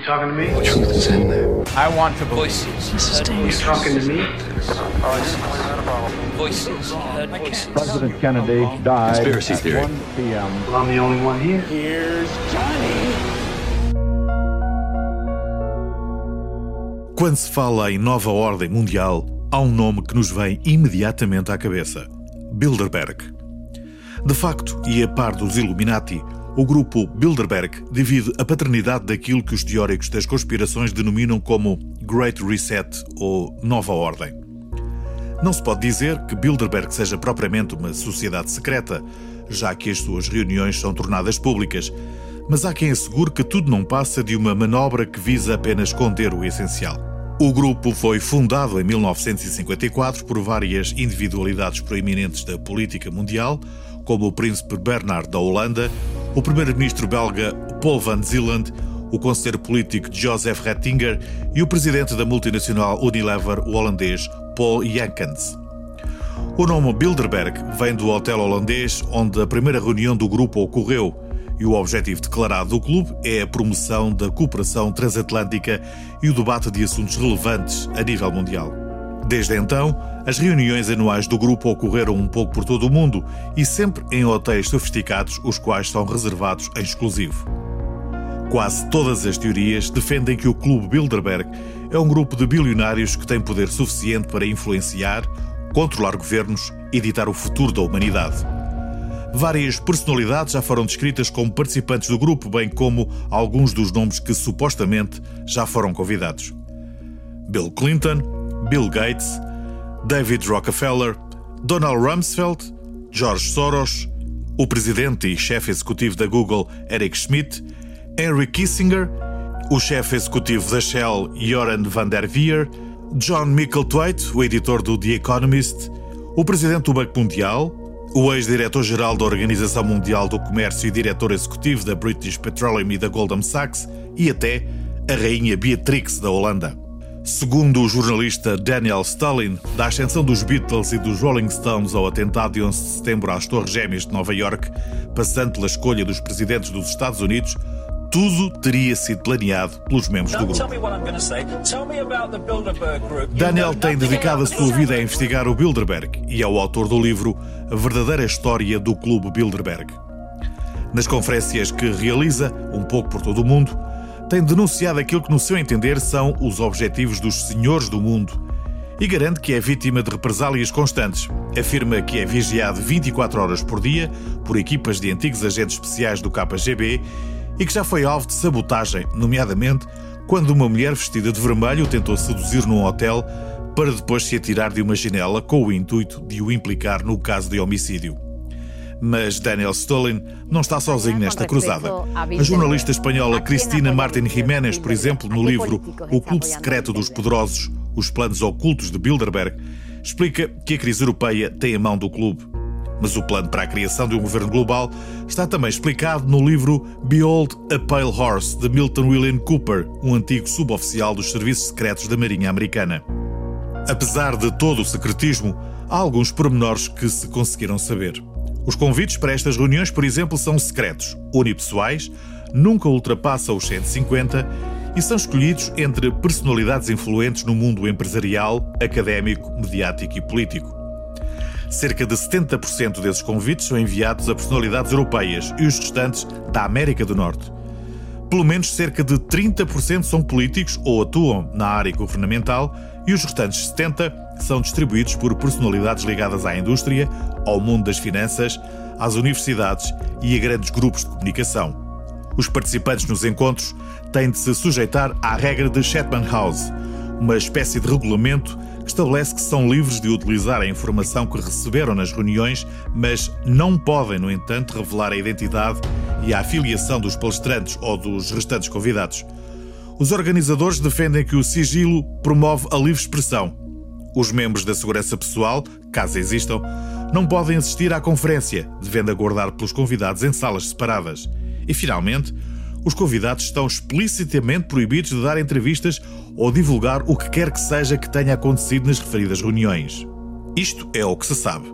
You talking to me? The truth is in there. I want to voices. This is You dangerous. talking to me? Voices. President Kennedy died Conspiracy at theory. 1 p.m. Well, I'm the only one here. Quando se fala em nova ordem mundial, há um nome que nos vem imediatamente à cabeça: Bilderberg. De facto, e a par dos Illuminati, o grupo Bilderberg divide a paternidade daquilo que os teóricos das conspirações denominam como Great Reset ou Nova Ordem. Não se pode dizer que Bilderberg seja propriamente uma sociedade secreta, já que as suas reuniões são tornadas públicas, mas há quem assegure que tudo não passa de uma manobra que visa apenas conter o essencial. O grupo foi fundado em 1954 por várias individualidades proeminentes da política mundial, como o príncipe Bernard da Holanda, o primeiro-ministro belga Paul van Zeeland, o conselheiro político Joseph Ratzinger e o presidente da multinacional Unilever, o holandês Paul Janckens. O nome Bilderberg vem do hotel holandês onde a primeira reunião do grupo ocorreu e o objetivo declarado do clube é a promoção da cooperação transatlântica e o debate de assuntos relevantes a nível mundial. Desde então, as reuniões anuais do grupo ocorreram um pouco por todo o mundo e sempre em hotéis sofisticados, os quais são reservados em exclusivo. Quase todas as teorias defendem que o Clube Bilderberg é um grupo de bilionários que tem poder suficiente para influenciar, controlar governos e ditar o futuro da humanidade. Várias personalidades já foram descritas como participantes do grupo, bem como alguns dos nomes que supostamente já foram convidados. Bill Clinton, Bill Gates, David Rockefeller, Donald Rumsfeld, George Soros, o presidente e chefe executivo da Google, Eric Schmidt, Henry Kissinger, o chefe executivo da Shell, Joran van der Veer, John Micklethwaite, o editor do The Economist, o presidente do Banco Mundial, o ex-diretor-geral da Organização Mundial do Comércio e diretor executivo da British Petroleum e da Goldman Sachs e até a rainha Beatrix da Holanda. Segundo o jornalista Daniel Stalin, da ascensão dos Beatles e dos Rolling Stones ao atentado de 11 de setembro às Torres Gêmeas de Nova York, passando pela escolha dos presidentes dos Estados Unidos, tudo teria sido planeado pelos membros do grupo. Daniel tem dedicado a sua vida a investigar o Bilderberg e é o autor do livro A Verdadeira História do Clube Bilderberg. Nas conferências que realiza, um pouco por todo o mundo, tem denunciado aquilo que, no seu entender, são os objetivos dos senhores do mundo e garante que é vítima de represálias constantes. Afirma que é vigiado 24 horas por dia por equipas de antigos agentes especiais do KGB e que já foi alvo de sabotagem, nomeadamente quando uma mulher vestida de vermelho tentou seduzir num hotel para depois se atirar de uma janela com o intuito de o implicar no caso de homicídio. Mas Daniel Stolin não está sozinho nesta cruzada. A jornalista espanhola Cristina Martin Jiménez, por exemplo, no livro O Clube Secreto dos Poderosos, os planos ocultos de Bilderberg, explica que a crise europeia tem a mão do clube. Mas o plano para a criação de um governo global está também explicado no livro Behold a Pale Horse, de Milton William Cooper, um antigo suboficial dos serviços secretos da Marinha Americana. Apesar de todo o secretismo, há alguns pormenores que se conseguiram saber. Os convites para estas reuniões, por exemplo, são secretos, unipessoais, nunca ultrapassam os 150 e são escolhidos entre personalidades influentes no mundo empresarial, académico, mediático e político. Cerca de 70% desses convites são enviados a personalidades europeias e os restantes da América do Norte. Pelo menos cerca de 30% são políticos ou atuam na área governamental e os restantes 70% são distribuídos por personalidades ligadas à indústria, ao mundo das finanças, às universidades e a grandes grupos de comunicação. Os participantes nos encontros têm de se sujeitar à regra de Chatham House, uma espécie de regulamento que estabelece que são livres de utilizar a informação que receberam nas reuniões, mas não podem, no entanto, revelar a identidade e a afiliação dos palestrantes ou dos restantes convidados. Os organizadores defendem que o sigilo promove a livre expressão. Os membros da segurança pessoal, caso existam, não podem assistir à conferência, devendo aguardar pelos convidados em salas separadas. E, finalmente, os convidados estão explicitamente proibidos de dar entrevistas ou divulgar o que quer que seja que tenha acontecido nas referidas reuniões. Isto é o que se sabe.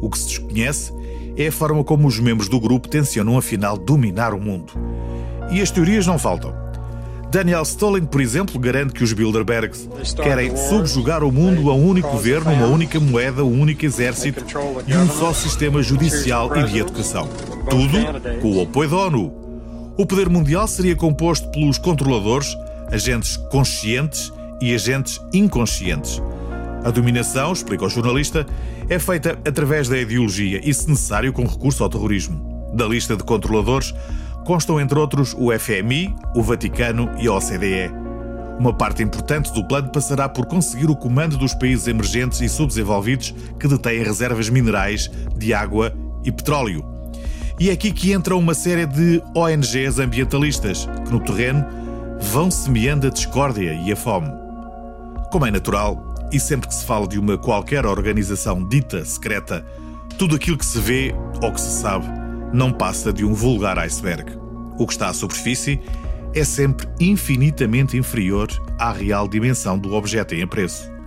O que se desconhece é a forma como os membros do grupo tencionam afinal dominar o mundo. E as teorias não faltam. Daniel Stolin, por exemplo, garante que os Bilderbergs querem subjugar o mundo a um único governo, uma única moeda, um único exército e um só sistema judicial e de educação. Tudo com o apoio da ONU. O poder mundial seria composto pelos controladores, agentes conscientes e agentes inconscientes. A dominação, explica o jornalista, é feita através da ideologia e, se necessário, com recurso ao terrorismo. Da lista de controladores constam, entre outros, o FMI, o Vaticano e a OCDE. Uma parte importante do plano passará por conseguir o comando dos países emergentes e subdesenvolvidos que detêm reservas minerais de água e petróleo. E é aqui que entra uma série de ONGs ambientalistas que, no terreno, vão semeando a discórdia e a fome. Como é natural, e sempre que se fala de uma qualquer organização dita secreta, tudo aquilo que se vê ou que se sabe não passa de um vulgar iceberg. O que está à superfície é sempre infinitamente inferior à real dimensão do objeto em apreço.